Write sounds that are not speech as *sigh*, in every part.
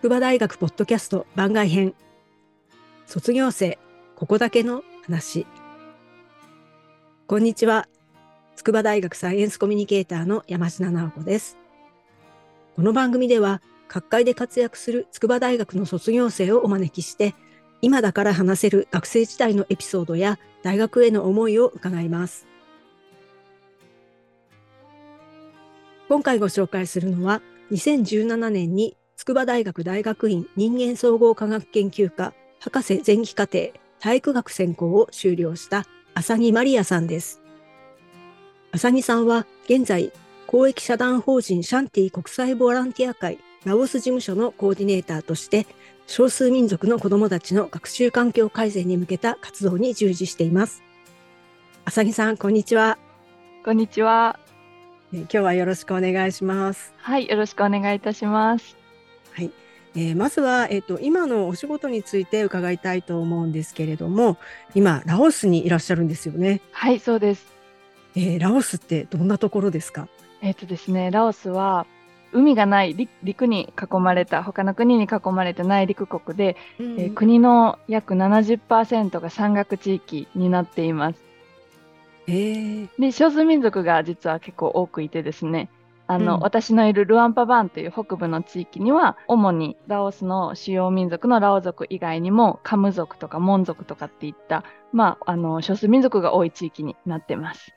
筑波大学ポッドキャスト番外編。卒業生ここだけの話。こんにちは。筑波大学サイエンスコミュニケーターの山下直子です。この番組では各界で活躍する筑波大学の卒業生をお招きして今だから話せる学生時代のエピソードや大学への思いを伺います。今回ご紹介するのは2017年に筑波大学大学院人間総合科学研究科博士前期課程体育学専攻を修了した浅木マリアさんです。浅木さんは現在公益社団法人シャンティ国際ボランティア会ラオス事務所のコーディネーターとして少数民族の子どもたちの学習環境改善に向けた活動に従事しています。浅木さん、こんにちは。こんにちは。今日はよろしくお願いします。はい、よろしくお願いいたします。はい。えー、まずは、えっ、ー、と、今のお仕事について伺いたいと思うんですけれども、今、ラオスにいらっしゃるんですよね。はい、そうです。えー、ラオスってどんなところですか？えっ、とですね、ラオスは、海がない陸に囲まれた他の国に囲まれた内陸国で、うん、えー、国の約70%が山岳地域になっています。で少数民族が実は結構多くいてですねあの、うん、私のいるルアンパバンという北部の地域には主にラオスの主要民族のラオ族以外にもカム族とかモン族とかっていった、まあ、あの少数民族が多い地域になってます。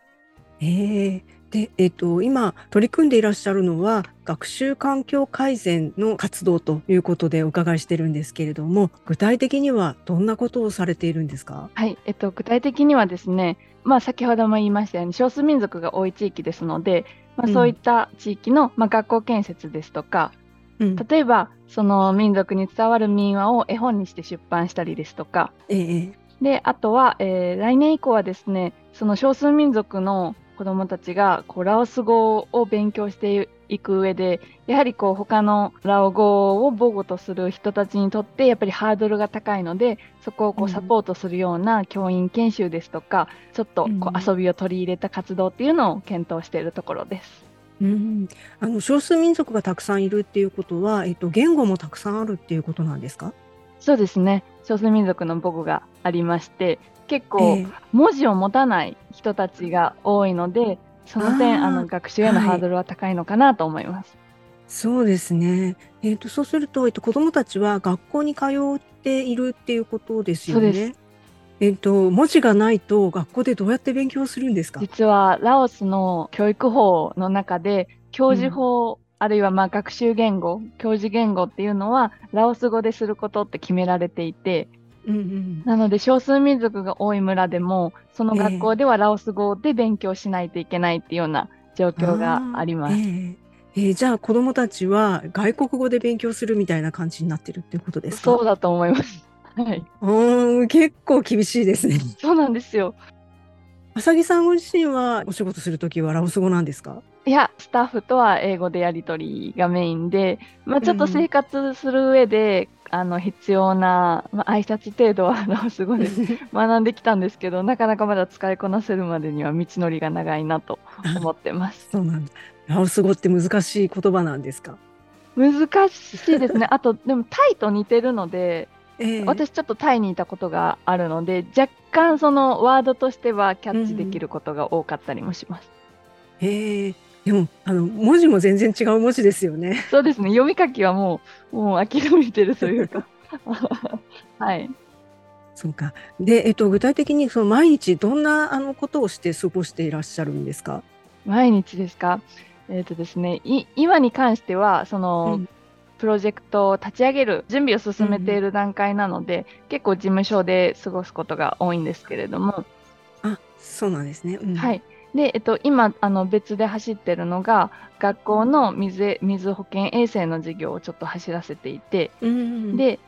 えー、で、えっ、ー、と、今取り組んでいらっしゃるのは学習環境改善の活動ということでお伺いしてるんですけれども具体的にはどんなことをされているんですか？はい、えっと、具体的にはですねまあ、先ほども言いましたように少数民族が多い地域ですので、まあ、そういった地域の、まあ、学校建設ですとか、うん、例えばその民族に伝わる民話を絵本にして出版したりですとか、ええ、であとは、えー、来年以降はですねその少数民族の子どもたちがこうラオス語を勉強していく上でやはりこう他のラオ語を母語とする人たちにとってやっぱりハードルが高いのでそこをこうサポートするような教員研修ですとか、うん、ちょっとこう遊びを取り入れた活動っていうのを検討しているところです。うん、あの少数民族がたくさんいるっていうことは、えっと、言語もたくさんあるっていうことなんですか？そうですね。少数民族の母語がありまして結構文字を持たない人たちが多いので、その点、あの学習へのハードルは高いのかなと思います。そうですね。えっ、と、そうすると、えっと、子供たちは学校に通っているっていうことですよね。えっと、文字がないと学校でどうやって勉強するんですか？実はラオスの教育法の中で教授法、うん、あるいはまあ学習言語教授言語っていうのはラオス語ですることって決められていてうんうん、なので少数民族が多い村でもその学校ではラオス語で勉強しないといけないっていうような状況があります。えーえー、じゃあ子どもたちは外国語で勉強するみたいな感じになってるっていうことですか？そうだと思います。はい、うん結構厳しいですね。そうなんですよ。浅木さんご自身はお仕事するときはラオス語なんですか？いや、スタッフとは英語でやり取りがメインで、まあ、ちょっと生活する上で、あの必要な、まあ、挨拶程度はラオス語で学んできたんですけどなかなかまだ使いこなせるまでには道のりが長いなと思ってます。そうなんだ。ラオス語って難しい言葉なんですか？難しいですね。あとでもタイと似てるので、えー、私ちょっとタイにいたことがあるので若干そのワードとしてはキャッチできることが多かったりもします。うん、へえでもあの文字も全然違う文字ですよね。そうですね。読み書きはもうもう諦めてるというか。*laughs* はい。そうか。で、えっと具体的にその毎日どんなあのことをして過ごしていらっしゃるんですか？毎日ですか？えっ、ー、とですね。い今に関してはその、うん、プロジェクトを立ち上げる準備を進めている段階なので、うん、結構事務所で過ごすことが多いんですけれども。あ、そうなんですね。うん、はい。で、えっと、今あの別で走ってるのが学校の水水保健衛生の事業をちょっと走らせていて、うん、で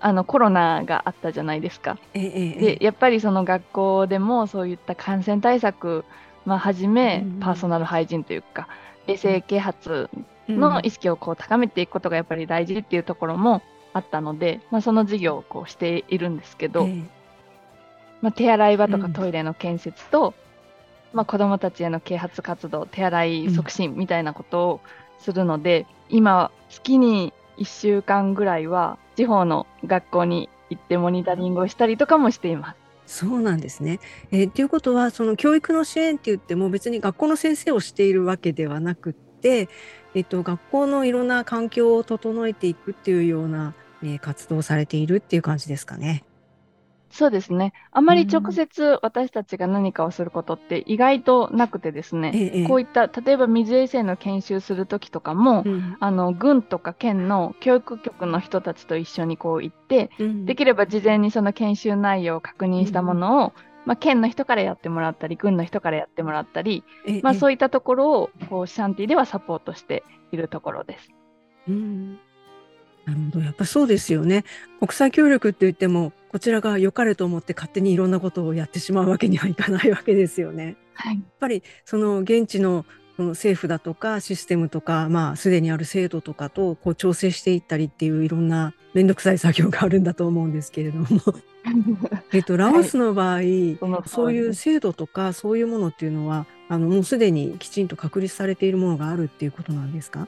あのコロナがあったじゃないですか。ええ、でやっぱりその学校でもそういった感染対策、まあ、はじめ、パーソナルハイジンというか衛生啓発の意識をこう高めていくことがやっぱり大事っていうところもあったので、まあ、その事業をこうしているんですけど、まあ、手洗い場とかトイレの建設と、まあ、子どもたちへの啓発活動手洗い促進みたいなことをするので、うん、今月に1週間ぐらいは地方の学校に行ってモニタリングをしたりとかもしています。そうなんですね。えー、ということはその教育の支援って言っても別に学校の先生をしているわけではなくて、えっと、学校のいろんな環境を整えていくっていうような、えー、活動をされているっていう感じですかね。そうですね。あまり直接私たちが何かをすることって意外となくてですね、ええ、こういった例えば水衛生の研修する時とかも、うん、あの軍とか県の教育局の人たちと一緒にこう行って、うん、できれば事前にその研修内容を確認したものを、うん、まあ、県の人からやってもらったり軍の人からやってもらったり、え、まあ、そういったところをこうシャンティではサポートしているところです。うんなるほど。やっぱそうですよね。国際協力って言っても、こちらが良かれと思って勝手にいろんなことをやってしまうわけにはいかないわけですよね。はい、やっぱりその現地のその政府だとかシステムとか、まあ、すでにある制度とかとこう調整していったりっていういろんな面倒くさい作業があるんだと思うんですけれども。*laughs* えっとラオスの場合、はい、そういう制度とかそういうものっていうのはあのもうすでにきちんと確立されているものがあるっていうことなんですか？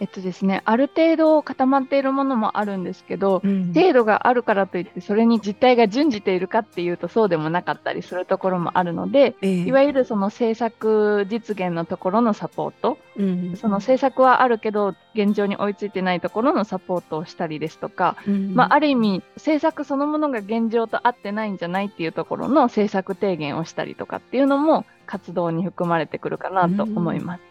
えっとですね、ある程度固まっているものもあるんですけど、うん、程度があるからといってそれに実態が準じているかっていうとそうでもなかったりするところもあるので、えー、いわゆるその政策実現のところのサポート、うん、その政策はあるけど現状に追いついてないところのサポートをしたりですとか、うん、まあ、ある意味政策そのものが現状と合ってないんじゃないっていうところの政策提言をしたりとかっていうのも活動に含まれてくるかなと思います。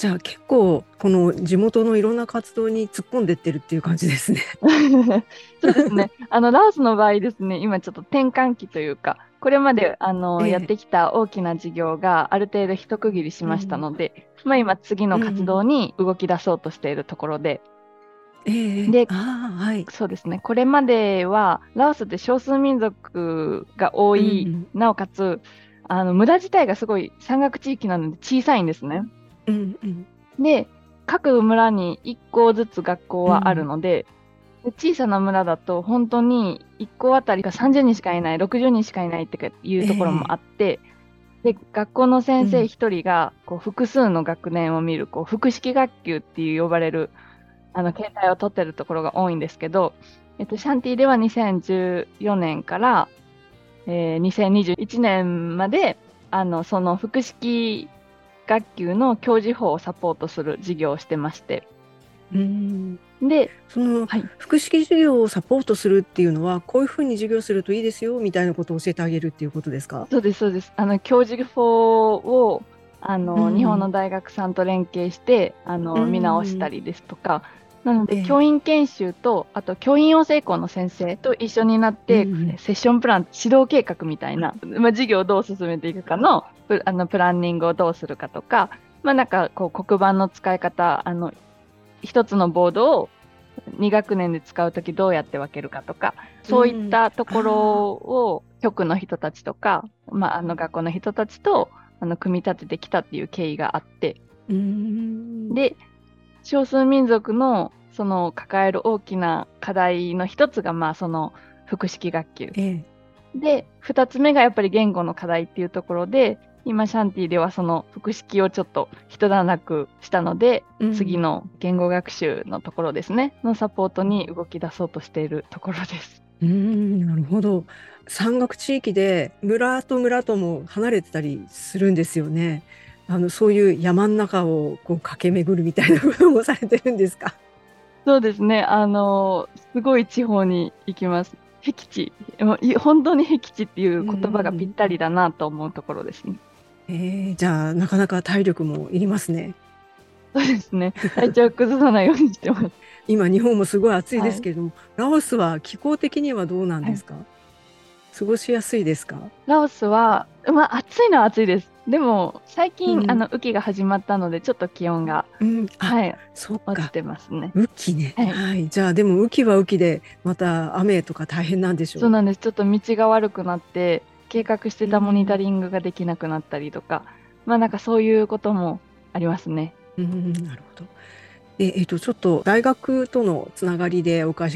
じゃあ結構この地元のいろんな活動に突っ込んでってるっていう感じですね。*laughs* そうですね。あのラオスの場合ですね、今ちょっと転換期というか、これまであの、えー、やってきた大きな事業がある程度一区切りしましたので、うん、まあ今次の活動に動き出そうとしているところで。うん、で、はい、そうですね。これまではラオスって少数民族が多い、うん、なおかつあの村自体がすごい山岳地域なので小さいんですね。うんうん、で各村に1校ずつ学校はあるのでうん、で小さな村だと本当に1校あたりが30人しかいない60人しかいないっていうところもあって、えー、で学校の先生1人がこう複数の学年を見るこう複式学級っていう呼ばれるあの形態をとってるところが多いんですけど、えっと、シャンティでは2014年から、えー、2021年まであのその複式学級の教授法をサポートする事業をしてまして。うん。でその、はい、複式授業をサポートするっていうのはこういうふうに授業するといいですよみたいなことを教えてあげるっていうことですか？そうですそうです。あの教授法をあの、うん、日本の大学さんと連携してあの、見直したりですとか、なので、えー、教員研修とあと教員養成校の先生と一緒になって、うん、セッションプラン指導計画みたいな、まあ、授業をどう進めていくかのあのプランニングをどうするかとか、まあ、なんかこう黒板の使い方あの一つのボードを2学年で使う時どうやって分けるかとかそういったところを局の人たちとか、まあ、あの学校の人たちとあの組み立ててきたっていう経緯があって、で少数民族のその抱える大きな課題の一つがまあその複式学級、ええ、で2つ目がやっぱり言語の課題っていうところで今シャンティではその複式をちょっと一段落したので、うん、次の言語学習のところですねのサポートに動き出そうとしているところです。うんなるほど山岳地域で村と村とも離れてたりするんですよね。あのそういう山の中をこう駆け巡るみたいなこともされてるんですか？そうですねあのすごい地方に行きます。僻地本当に僻地っていう言葉がぴったりだなと思うところですね。えー、じゃあなかなか体力もいりますね。そうですね。体調崩さないようにしてます。今日本もすごい暑いですけれども、はい、ラオスは気候的にはどうなんですか、はい、過ごしやすいですか？ラオスは、まあ、暑いのは暑いです。でも最近、うん、あの雨季が始まったのでちょっと気温が、うん、はいそう落ちてますね。雨季ね、はい、はい、じゃあでも雨季は雨季でまた雨とか大変なんでしょう。そうなんです。ちょっと道が悪くなって計画してたモニタリングができなくなったりとか、まあなんかそういうこともありますね。うん、なるほど。ええっと、ちょっと大学とのつながりでお伺い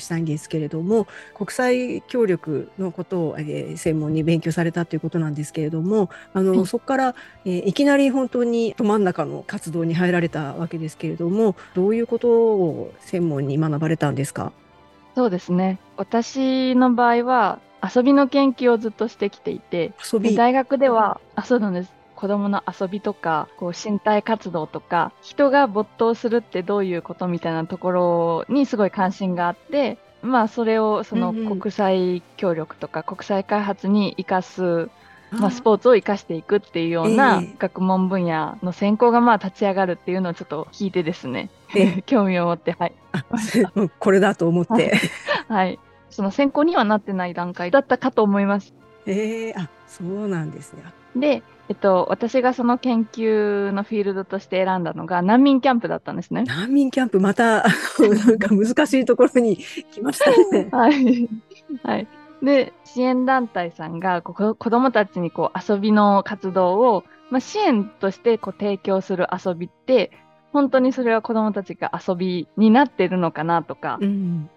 したいんですけれども、はい、国際協力のことを、えー、専門に勉強されたということなんですけれどもあの、はい、そこから、えー、いきなり本当にど真ん中の活動に入られたわけですけれどもどういうことを専門に学ばれたんですか？そうですね。私の場合は遊びの研究をずっとしてきていて大学ではあそうなんです子供の遊びとか、こう身体活動とか、人が没頭するってどういうことみたいなところにすごい関心があって、まあそれをその国際協力とか国際開発に生かす、まあ、スポーツを生かしていくっていうような学問分野の専攻がまあ立ち上がるっていうのをちょっと聞いてですね、*laughs* 興味を持って、はい。これだと思って。はい。その専攻にはなってない段階だったかと思います。ええー、あ、そうなんですね。で、えっと、私がその研究のフィールドとして選んだのが難民キャンプだったんですね。難民キャンプ、また *laughs* なんか難しいところに来ましたね。*laughs* はい。はい。で、支援団体さんがこ子どもたちにこう遊びの活動を、まあ、支援としてこう提供する遊びって、本当にそれは子どもたちが遊びになってるのかなとか、うん、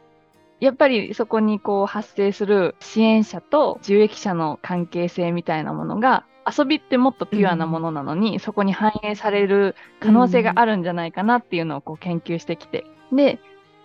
やっぱりそこにこう発生する支援者と受益者の関係性みたいなものが遊びってもっとピュアなものなのに、うん、そこに反映される可能性があるんじゃないかなっていうのをこう研究してきて。で、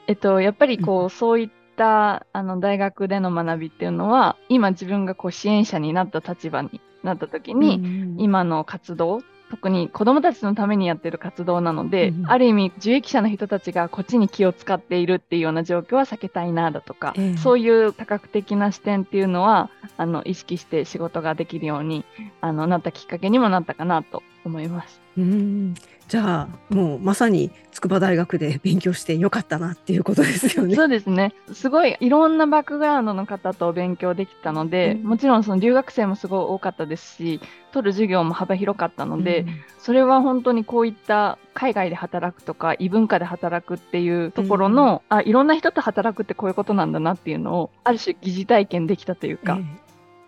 えっと、やっぱりこう、そういったあの大学での学びっていうのは、今自分がこう支援者になった立場になった時に、今の活動特に子どもたちのためにやってる活動なので、うん、ある意味受益者の人たちがこっちに気を使っているっていうような状況は避けたいなだとか、えー、そういう多角的な視点っていうのはあの意識して仕事ができるようにあのなったきっかけにもなったかなと思います。うんじゃあもうまさに筑波大学で勉強してよかったなっていうことですよね。そうですね。すごいいろんなバックグラウンドの方と勉強できたので、うん、もちろんその留学生もすごい多かったですし、取る授業も幅広かったので、うん、それは本当にこういった海外で働くとか異文化で働くっていうところの、うん、あいろんな人と働くってこういうことなんだなっていうのをある種疑似体験できたというか、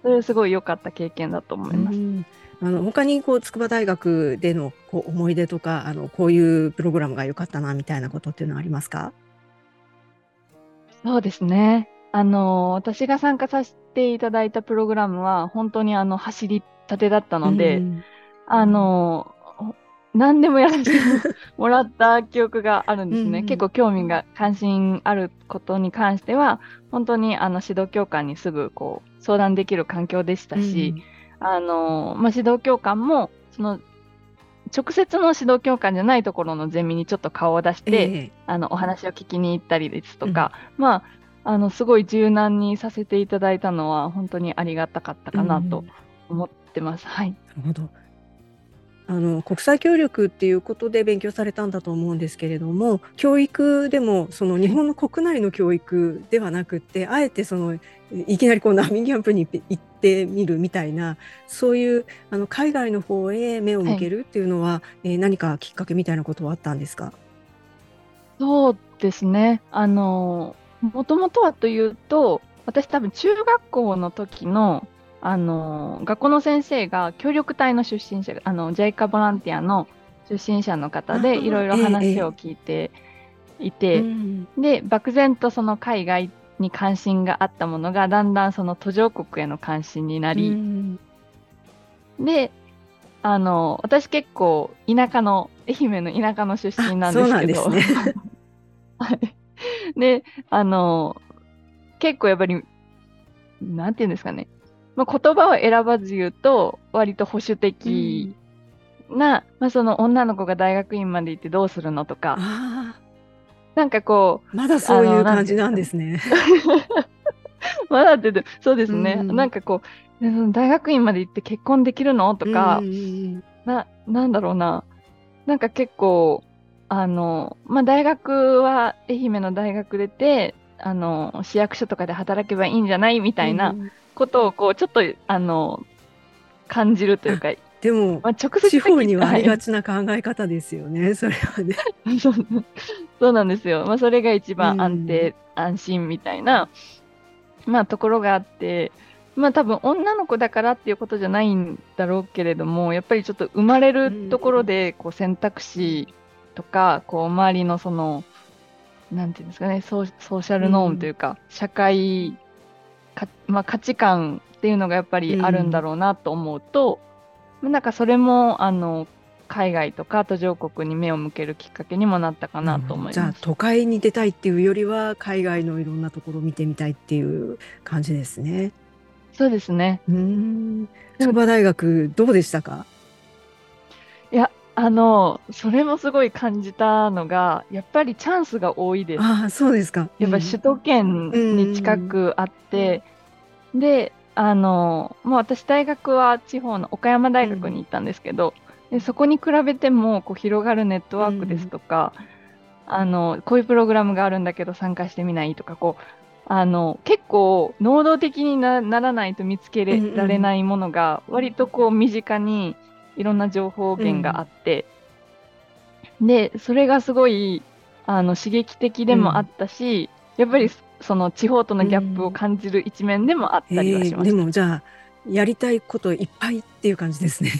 それすごい良かった経験だと思います。あの他にこう筑波大学でのこう思い出とかあのこういうプログラムが良かったなみたいなことっていうのはありますか？そうですね。あの私が参加させていただいたプログラムは本当にあの走りたてだったので、うん、あの何でもやらせて *laughs* もらった記憶があるんですね。結構興味が関心あることに関しては本当にあの指導教官にすぐこう相談できる環境でしたし、うんあの、まあ、指導教官も、その、直接の指導教官じゃないところのゼミにちょっと顔を出して、えー、あの、お話を聞きに行ったりですとか、うん、まあ、あの、すごい柔軟にさせていただいたのは、本当にありがたかったかなと思ってます。うん、はい。なるほど。あの国際協力っていうことで勉強されたんだと思うんですけれども教育でもその日本の国内の教育ではなくってあえてそのいきなりこう難民キャンプに行ってみるみたいなそういうあの海外の方へ目を向けるっていうのは、はい、えー、何かきっかけみたいなことはあったんですか？そうですね。あのもともとはというと私多分中学校の時のあの学校の先生が協力隊の出身者あの JICA ボランティアの出身者の方でいろいろ話を聞いていて、えーで漠然とその海外に関心があったものがだんだんその途上国への関心になり、であの私結構田舎の愛媛の田舎の出身なんですけど、ね、*laughs* であの結構やっぱりなんていうんですかねまあ、言葉を選ばず言うと、割と保守的な、うん、まあ、その女の子が大学院まで行ってどうするのとか、なんかこう。まだそういう感じなんですね。*laughs* まだってそうですね、うん、なんかこう、大学院まで行って結婚できるのとか、な、なんだろうな、なんか結構、あの、まあ、大学は愛媛の大学出て、あの、市役所とかで働けばいいんじゃないみたいな、うんことをこうちょっとあの感じるというか。でも、まあ、直接地方にはありがちな考え方ですよね、*laughs* それはね。*laughs* そうなんですよ。まあ、それが一番安定、うん、安心みたいな、まあ、ところがあって、まあ多分女の子だからっていうことじゃないんだろうけれども、やっぱりちょっと生まれるところでこう選択肢とか、こう周りのその、なんていうんですかね、ソーソーシャルノームというか、社会か、まあ、価値観っていうのがやっぱりあるんだろうなと思うと、なんかそれもあの海外とか途上国に目を向けるきっかけにもなったかなと思います。じゃあ都会に出たいっていうよりは海外のいろんなところを見てみたいっていう感じですね。そうですね。うん。筑波大学どうでしたか？あの、それもすごい感じたのが、やっぱりチャンスが多いです。ああ、そうですか。やっぱ首都圏に近くあって、で、あの、まあ、私大学は地方の岡山大学に行ったんですけど、でそこに比べてもこう広がるネットワークですとか、あの、こういうプログラムがあるんだけど参加してみないとか、こう、あの、結構能動的になならないと見つけられないものが、割とこう身近にいろんな情報源があって、で、それがすごい、あの、刺激的でもあったし、やっぱりその地方とのギャップを感じる一面でもあったりはしまでした。もじゃあやりたいこといっぱいっていう感じですね。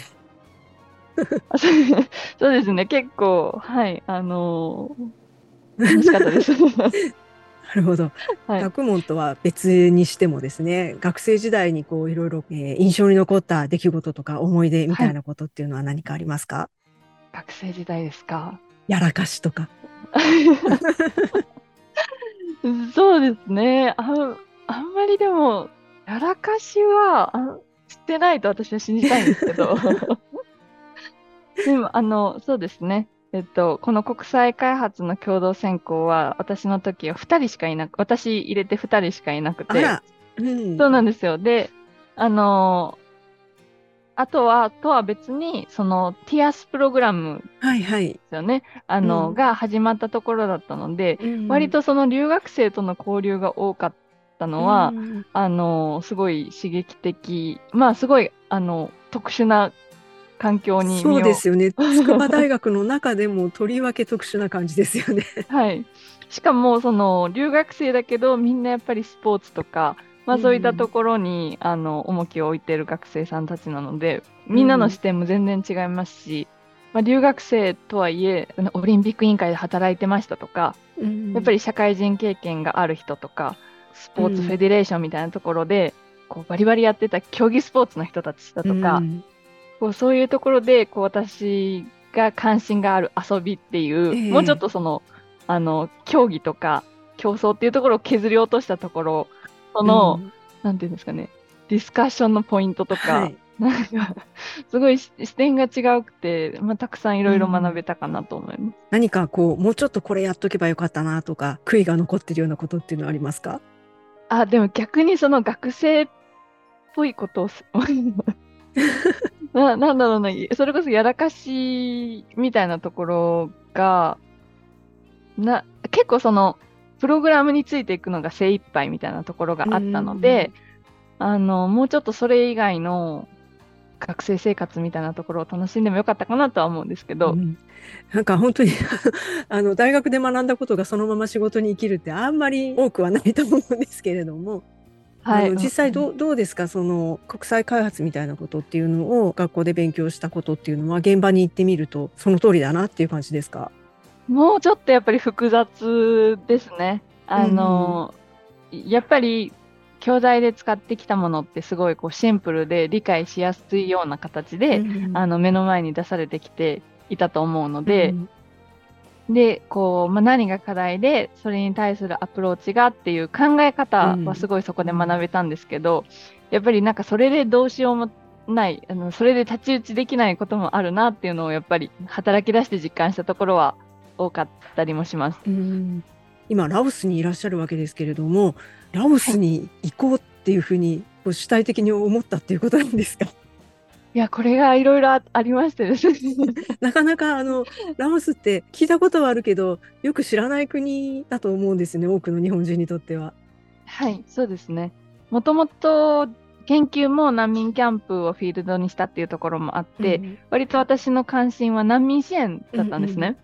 あそうそうですね、結構、はい、あのー楽しかったです。*laughs* なるほど。はい学問とは別にしてもですね、学生時代にこういろいろ、えー印象に残った出来事とか思い出みたいなことっていうのは何かありますか？学生時代ですか？やらかしとか。*laughs* そうですね。あんあんまりでも、やらかしはあしてないと私は信じたいんですけど。*laughs* でも、あの、そうですね。えっと、この国際開発の共同専攻は、私の時は2人しかいなく、私入れて2人しかいなくて、うん、そうなんですよ。で、あのあとは、とは別に、その、ティアスプログラムはいはい。ですよね。あの、うんが始まったところだったので、うん割とその留学生との交流が多かったのは、うんあの、すごい刺激的、まあ、すごい、あの、特殊な環境にそうですよね。筑波大学の中でもとりわけ特殊な感じですよね。*laughs* はい。しかも、その、留学生だけど、みんなやっぱりスポーツとか、まあ、そういったところに、あの、重きを置いている学生さんたちなので、みんなの視点も全然違いますし、まあ、留学生とはいえ、オリンピック委員会で働いてましたとか、やっぱりり社会人経験がある人とか、スポーツフェデレーションみたいなところで、こうバリバリやってた競技スポーツの人たちだとか、こうそういうところでこう私が関心がある遊びっていう、ええもうちょっとそのあの競技とか競争っていうところを削り落としたところその、なんていうんですかねディスカッションのポイントとか、はいなんかすごい視視点が違うくて、まあ、たくさんいろいろ学べたかなと思います。何かこうもうちょっとこれやっとけばよかったなとか悔いが残ってるようなことっていうのはありますか？あでも逆にその学生っぽいことをす *laughs* ななんだろうなそれこそやらかしみたいなところがな結構そのプログラムについていくのが精一杯みたいなところがあったので、あのもうちょっとそれ以外の学生生活みたいなところを楽しんでもよかったかなとは思うんですけど、うん。なんか本当に *laughs* あの大学で学んだことがそのまま仕事に生きるってあんまり多くはないと思うんですけれども、あの実際どうどうですか？その国際開発みたいなことっていうのを学校で勉強したことっていうのは現場に行ってみるとその通りだなっていう感じですか？もうちょっとやっぱり複雑ですね。あの、やっぱり教材で使ってきたものってすごいこうシンプルで理解しやすいような形で、あの目の前に出されてきていたと思うので、で、こう、まあ、何が課題で、それに対するアプローチがっていう考え方はすごいそこで学べたんですけど、やっぱりなんかそれでどうしようもない、あのそれで太刀打ちできないこともあるなっていうのをやっぱり働き出して実感したところは多かったりもします。うん。今ラオスにいらっしゃるわけですけれどもラオスに行こうっていうふうに主体的に思ったっていうことなんですか？いや、これがいろいろあありましてですね。*laughs* なかなかあのラオスって聞いたことはあるけどよく知らない国だと思うんですね多くの日本人にとっては。はい、そうですね。もともと研究も難民キャンプをフィールドにしたっていうところもあって、うん割と私の関心は難民支援だったんですね。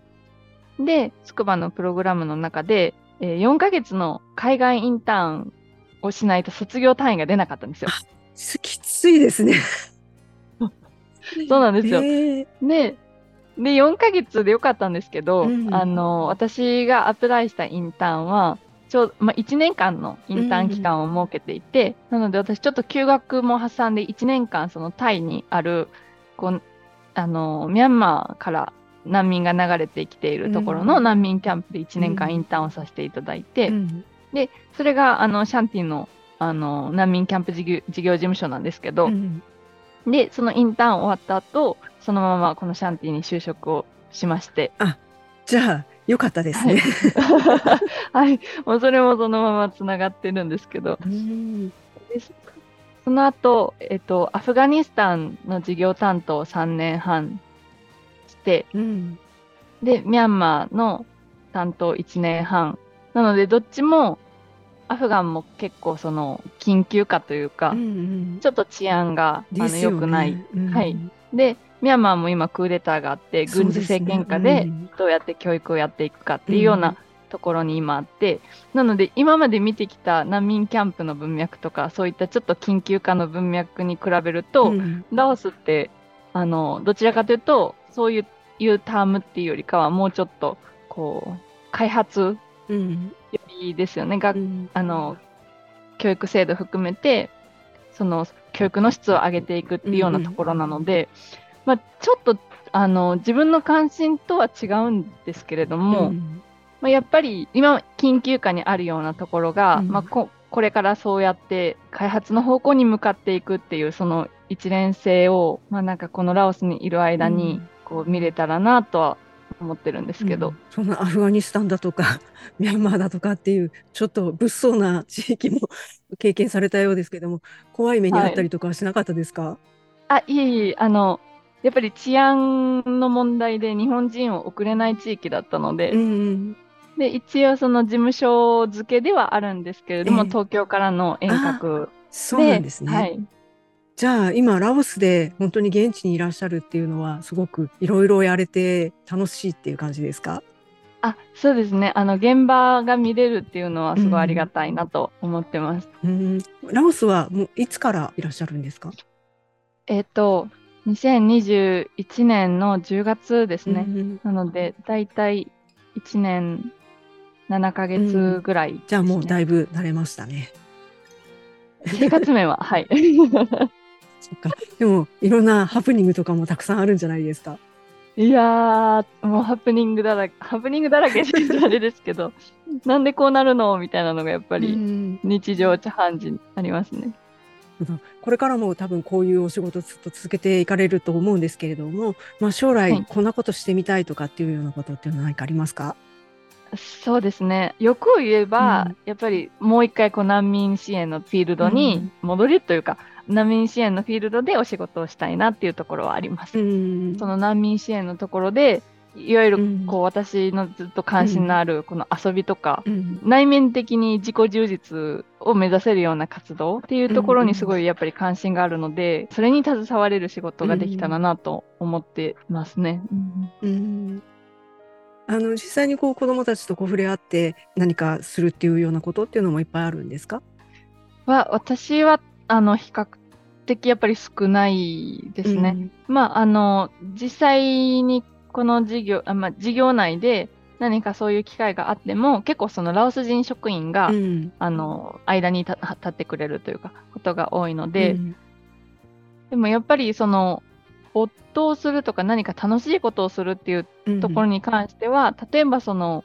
で、筑波のプログラムの中で、えー4ヶ月の海外インターンをしないと卒業単位が出なかったんですよ。きついですね。そうなんですよ。へー。で、で、4ヶ月でよかったんですけど、うんあの、私がアプライしたインターンは、ちょうまあ、1年間のインターン期間を設けていて、なので私ちょっと休学も挟んで1年間そのタイにある、こう、あの、ミャンマーから難民が流れてきているところうんの難民キャンプで1年うん。間インターンをさせていただいて、うん。で、それがあのシャンティのあの難民キャンプ事業事業事務所なんですけど、うんで、そのインターン終わった後、そのままこのシャンティに就職をしまして、じゃあ、よかったですね。はい、*laughs* もうそれもそのままつながってるんですけど、うん。でその後、えっと、アフガニスタンの事業担当を3年半して、うん。で、ミャンマーの担当1年半。なので、どっちも、アフガンも結構その、緊急化というか、うんちょっと治安が、あのですよね。良くない。うん。はい。で、ミャンマーも今クーデターがあって、軍事政権下でうん。どうやって教育をやっていくかっていうようなところに今あって、なので今まで見てきた難民キャンプの文脈とか、そういったちょっと緊急化の文脈に比べると、うん。ラオスって、あの、どちらかというと、そういういうタームっていうよりかは、もうちょっと、こう、開発うんですよね。がうん。あの、教育制度含めて、その、教育の質を上げていくっていうようなところなので、まあ、ちょっと、あの、自分の関心とは違うんですけれども、うん。まあ、やっぱり今、緊急下にあるようなところが、うん。まあ、ここれからそうやって開発の方向に向かっていくっていう、その一連性を、まあ、なんかこのラオスにいる間にうん。こう見れたらなとは思ってるんですけど、うん。そんなアフガニスタンだとか *laughs* ミャンマーだとかっていうちょっと物騒な地域も *laughs* 経験されたようですけども怖い目にあったりとかはしなかったですか、あ、いえいえ、あの、やっぱり治安の問題で日本人を送れない地域だったので、うんうん。で、一応その事務所付けではあるんですけれども、ええ。東京からの遠隔そうなんですね、はい。じゃあ今ラオスで本当に現地にいらっしゃるっていうのはすごくいろいろやれて楽しいっていう感じですか？あ、そうですね。あの、現場が見れるっていうのはすごいありがたいなと思ってます。うんラオスはもういつからいらっしゃるんですか？えっ、と、2021年の10月ですね。うんなので、だいたい1年7ヶ月ぐらいですね、じゃあもうだいぶ慣れましたね。生活面は、はい。そっか。でもいろんなハプニングとかもたくさんあるんじゃないですか。いやー、もうハプニングだらけ、ハプニングだらけってあれですけど、なんでこうなるのみたいなのがやっぱうりん。日常茶飯事にありますね。これからも多分こういうお仕事ずっと続けていかれると思うんですけれども、まあ、将来はい。こんなことしてみたいとかっていうようなことっていうのは何かありますか、そうですね。欲を言えば、うん。やっぱりもう一回こう難民支援のフィールドに戻るというか、難民支援のフィールドでお仕事をしたいなっていうところはあります。ん。その難民支援のところで、いわゆるうん。こう私のずっと関心のあるこの遊びとか、うん。内面的に自己充実を目指せるような活動っていうところにすごいやっぱり関心があるので、それに携われる仕事ができたらなと思ってますね。うん。あの実際にこう子どもたちとこう触れ合って何かするっていうようなことっていうのもいっぱいあるんですか？は私はあの比較的やっぱり少ないですね。まああの実際にこの事業あ、まあ、事業内で何かそういう機会があっても結構そのラオス人職員が、うん。うんあの間に立立ってくれるというかことが多いので、うん。でもやっぱりその没頭するとか何か楽しいことをするっていううんところに関しては、例えばその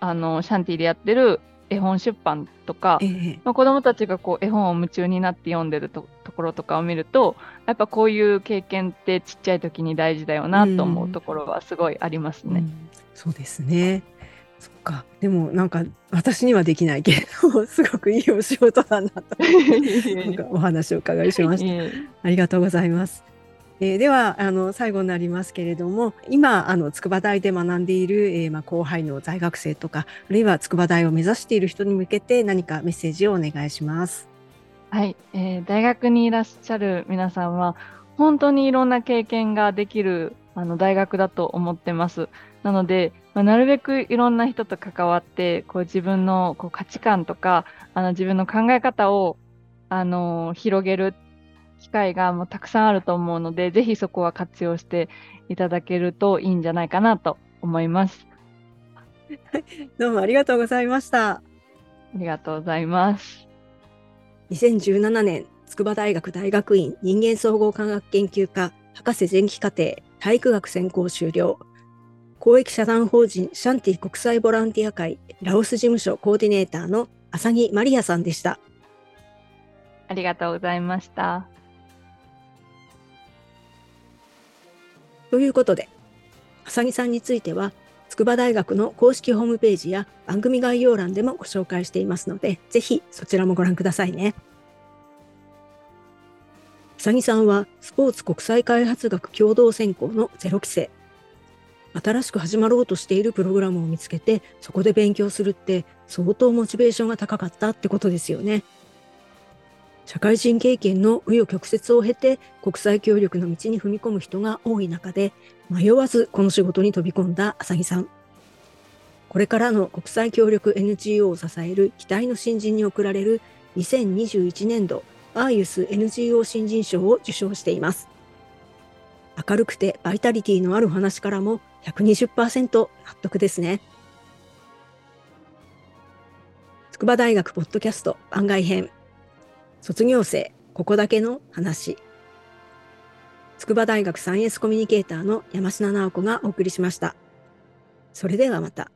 あのシャンティでやってる絵本出版とか、ええまあ、子どもたちがこう絵本を夢中になって読んでるとところとかを見るとやっぱこういう経験ってちっちゃい時に大事だよなと思うところはすごいありますね。うんそうですね。そっか。でもなんか私にはできないけれど、すごくいいお仕事だなと *laughs* なんかお話をお伺いしました。ありがとうございます。えーではあの最後になりますけれども今あの筑波大で学んでいる、えーまあ、後輩の在学生とかあるいは筑波大を目指している人に向けて何かメッセージをお願いします。はい、えー大学にいらっしゃる皆さんは本当にいろんな経験ができるあの大学だと思ってます。なので、まあ、なるべくいろんな人と関わってこう自分のこう価値観とかあの自分の考え方をあの広げる機会がもうたくさんあると思うので、ぜひそこは活用していただけるといいんじゃないかなと思います。*laughs* どうもありがとうございました。ありがとうございます。2017年、筑波大学大学院人間総合科学研究科博士前期課程体育学専攻修了。公益社団法人シャンティ国際ボランティア会ラオス事務所コーディネーターの浅木マリアさんでした。ありがとうございました。ということで、浅木さんについては、筑波大学の公式ホームページや番組概要欄でもご紹介していますので、ぜひそちらもご覧くださいね。浅木さんはスポーツ国際開発学共同専攻のゼロ期生。新しく始まろうとしているプログラムを見つけて、そこで勉強するって相当モチベーションが高かったってことですよね。社会人経験の紆余曲折を経て国際協力の道に踏み込む人が多い中で迷わずこの仕事に飛び込んだ浅木さん。これからの国際協力 NGO を支える期待の新人に贈られる2021年度アーユス NGO 新人賞を受賞しています。明るくてバイタリティのある話からも120%納得ですね。筑波大学ポッドキャスト番外編卒業生ここだけの話筑波大学サイエンスコミュニケーターの山科直子がお送りしました。それではまた。